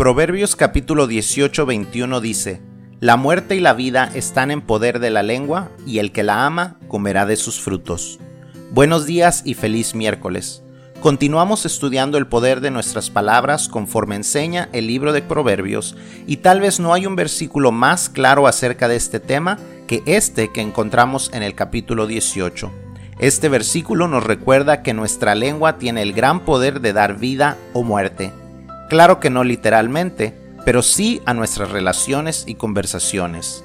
Proverbios capítulo 18, 21 dice, La muerte y la vida están en poder de la lengua, y el que la ama comerá de sus frutos. Buenos días y feliz miércoles. Continuamos estudiando el poder de nuestras palabras conforme enseña el libro de Proverbios, y tal vez no hay un versículo más claro acerca de este tema que este que encontramos en el capítulo 18. Este versículo nos recuerda que nuestra lengua tiene el gran poder de dar vida o muerte. Claro que no literalmente, pero sí a nuestras relaciones y conversaciones.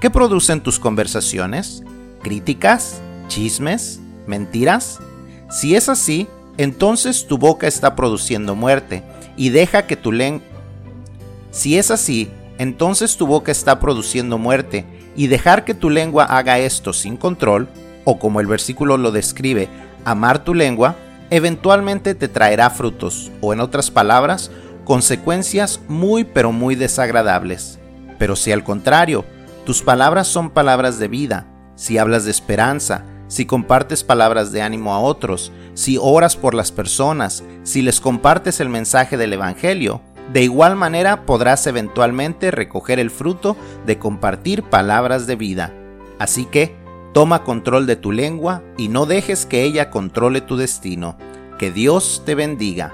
¿Qué producen tus conversaciones? ¿Críticas? ¿Chismes? ¿Mentiras? Si es así, entonces tu boca está produciendo muerte y deja que tu lengua... Si es así, entonces tu boca está produciendo muerte y dejar que tu lengua haga esto sin control, o como el versículo lo describe, amar tu lengua, eventualmente te traerá frutos, o en otras palabras, consecuencias muy pero muy desagradables. Pero si al contrario, tus palabras son palabras de vida, si hablas de esperanza, si compartes palabras de ánimo a otros, si oras por las personas, si les compartes el mensaje del Evangelio, de igual manera podrás eventualmente recoger el fruto de compartir palabras de vida. Así que, toma control de tu lengua y no dejes que ella controle tu destino. Que Dios te bendiga.